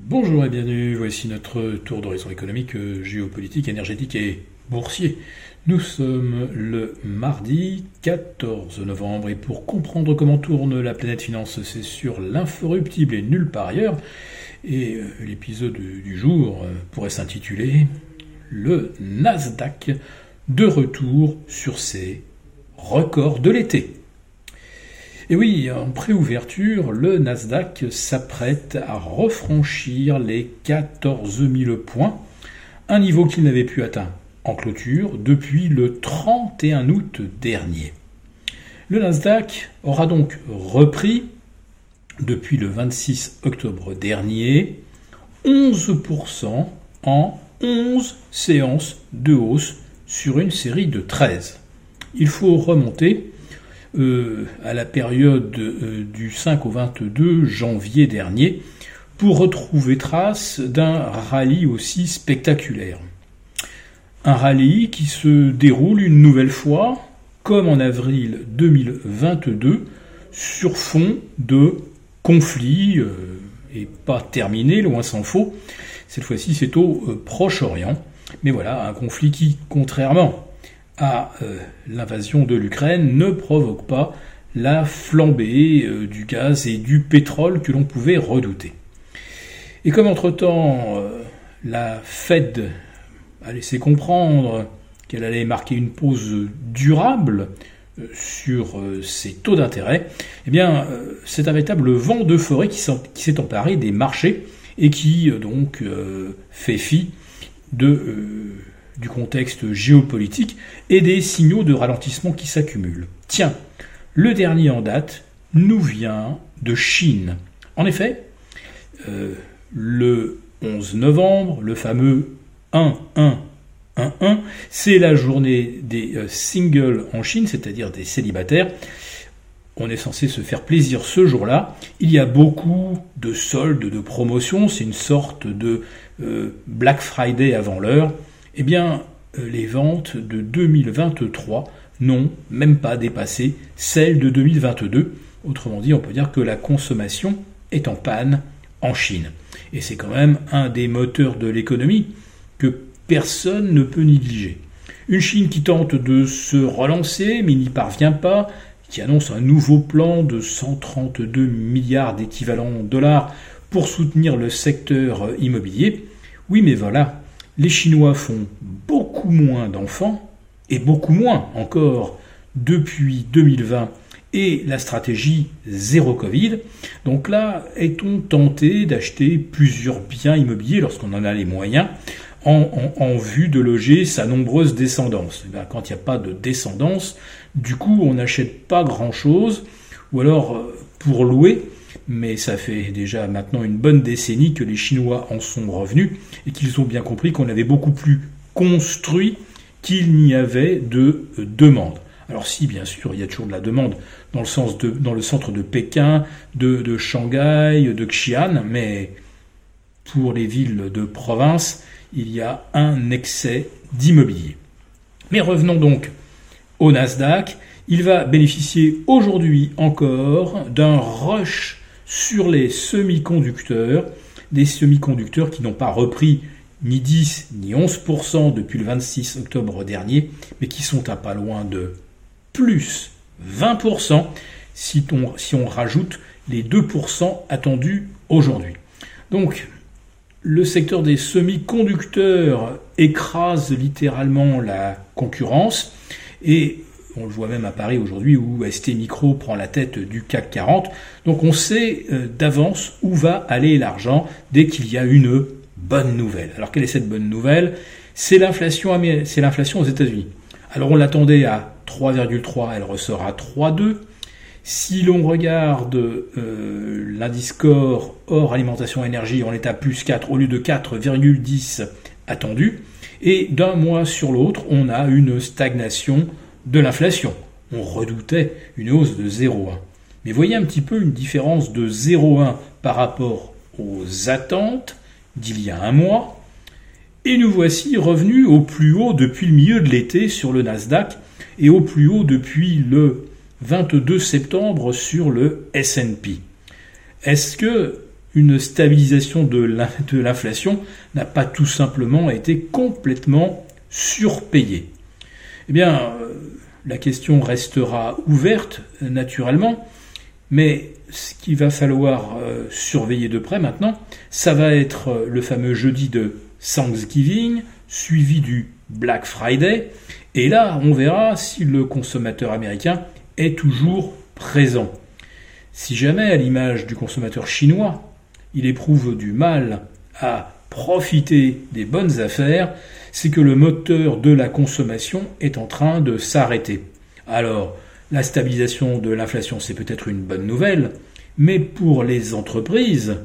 Bonjour et bienvenue, voici notre tour d'horizon économique, géopolitique, énergétique et boursier. Nous sommes le mardi 14 novembre et pour comprendre comment tourne la planète finance, c'est sur l'inforruptible et nulle part ailleurs. Et euh, l'épisode du jour euh, pourrait s'intituler Le Nasdaq de retour sur ses records de l'été. Et oui, en préouverture, le Nasdaq s'apprête à refranchir les 14 000 points, un niveau qu'il n'avait pu atteindre en clôture depuis le 31 août dernier. Le Nasdaq aura donc repris depuis le 26 octobre dernier 11% en 11 séances de hausse sur une série de 13. Il faut remonter euh, à la période euh, du 5 au 22 janvier dernier pour retrouver trace d'un rallye aussi spectaculaire. Un rallye qui se déroule une nouvelle fois, comme en avril 2022, sur fond de conflits, euh, et pas terminé, loin s'en faut. Cette fois-ci, c'est au Proche-Orient. Mais voilà, un conflit qui, contrairement à euh, l'invasion de l'Ukraine ne provoque pas la flambée euh, du gaz et du pétrole que l'on pouvait redouter. Et comme entre-temps euh, la Fed a laissé comprendre qu'elle allait marquer une pause durable sur ses taux d'intérêt, eh bien c'est un véritable vent d'euphorie qui s'est emparé des marchés et qui donc fait fi de du contexte géopolitique et des signaux de ralentissement qui s'accumulent. Tiens, le dernier en date nous vient de Chine. En effet, euh, le 11 novembre, le fameux 1-1-1-1, c'est la journée des euh, singles en Chine, c'est-à-dire des célibataires. On est censé se faire plaisir ce jour-là. Il y a beaucoup de soldes, de promotions. C'est une sorte de euh, Black Friday avant l'heure eh bien, euh, les ventes de 2023 n'ont même pas dépassé celles de 2022. Autrement dit, on peut dire que la consommation est en panne en Chine. Et c'est quand même un des moteurs de l'économie que personne ne peut négliger. Une Chine qui tente de se relancer mais n'y parvient pas, qui annonce un nouveau plan de 132 milliards d'équivalents dollars pour soutenir le secteur immobilier. Oui, mais voilà, les Chinois font beaucoup moins d'enfants, et beaucoup moins encore depuis 2020 et la stratégie zéro Covid. Donc là, est-on tenté d'acheter plusieurs biens immobiliers lorsqu'on en a les moyens en, vue de loger sa nombreuse descendance? Eh Quand il n'y a pas de descendance, du coup, on n'achète pas grand-chose, ou alors euh, pour louer, mais ça fait déjà maintenant une bonne décennie que les Chinois en sont revenus et qu'ils ont bien compris qu'on avait beaucoup plus construit qu'il n'y avait de euh, demande. Alors si, bien sûr, il y a toujours de la demande dans le, centre de Pékin, de, de Shanghai, de Xi'an, mais pour les villes de province, il y a un excès d'immobilier. Mais revenons donc au Nasdaq. Il va bénéficier aujourd'hui encore d'un rush sur les semi-conducteurs, des semi-conducteurs qui n'ont pas repris ni 10 ni 11% depuis le 26 octobre dernier, mais qui sont à pas loin de plus 20% si on, si on rajoute les 2% attendus aujourd'hui. Donc, le secteur des semi-conducteurs écrase littéralement la concurrence et on le voit même à Paris aujourd'hui où ST Micro prend la tête du CAC 40. Donc on sait euh, d'avance où va aller l'argent dès qu'il y a une bonne nouvelle. Alors quelle est cette bonne nouvelle? C'est l'inflation, c'est l'inflation aux États-Unis. Alors on l'attendait à 3,3, elle ressort à 3,2. Si l'on regarde euh, l'indice hors alimentation énergie, on est à plus 4 au lieu de 4,10 attendu. Et d'un mois sur l'autre, on a une stagnation de l'inflation. On redoutait une hausse de 0,1. Mais voyez un petit peu une différence de 0,1 par rapport aux attentes d'il y a un mois. Et nous voici revenus au plus haut depuis le milieu de l'été sur le Nasdaq et au plus haut depuis le 22 septembre sur le S&P. Est-ce que une stabilisation de l'inflation n'a pas tout simplement été complètement surpayée? Eh bien, euh, la question restera ouverte, naturellement, mais ce qu'il va falloir euh, surveiller de près maintenant, ça va être euh, le fameux jeudi de Thanksgiving, suivi du Black Friday, et là, on verra si le consommateur américain est toujours présent. Si jamais, à l'image du consommateur chinois, il éprouve du mal à profiter des bonnes affaires, c'est que le moteur de la consommation est en train de s'arrêter. Alors, la stabilisation de l'inflation, c'est peut-être une bonne nouvelle, mais pour les entreprises,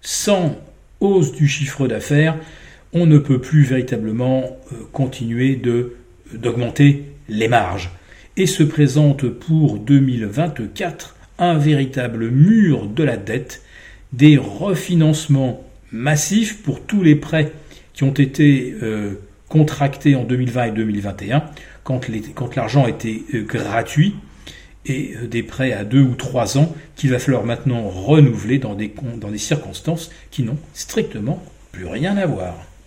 sans hausse du chiffre d'affaires, on ne peut plus véritablement euh, continuer de, d'augmenter les marges. Et se présente pour 2024 un véritable mur de la dette, des refinancements massifs pour tous les prêts qui ont été euh, contractés en 2020 et 2021, quand, l'argent était euh, gratuit, et euh, des prêts à deux ou trois ans qu'il va falloir maintenant renouveler dans des circonstances qui n'ont strictement plus rien à voir.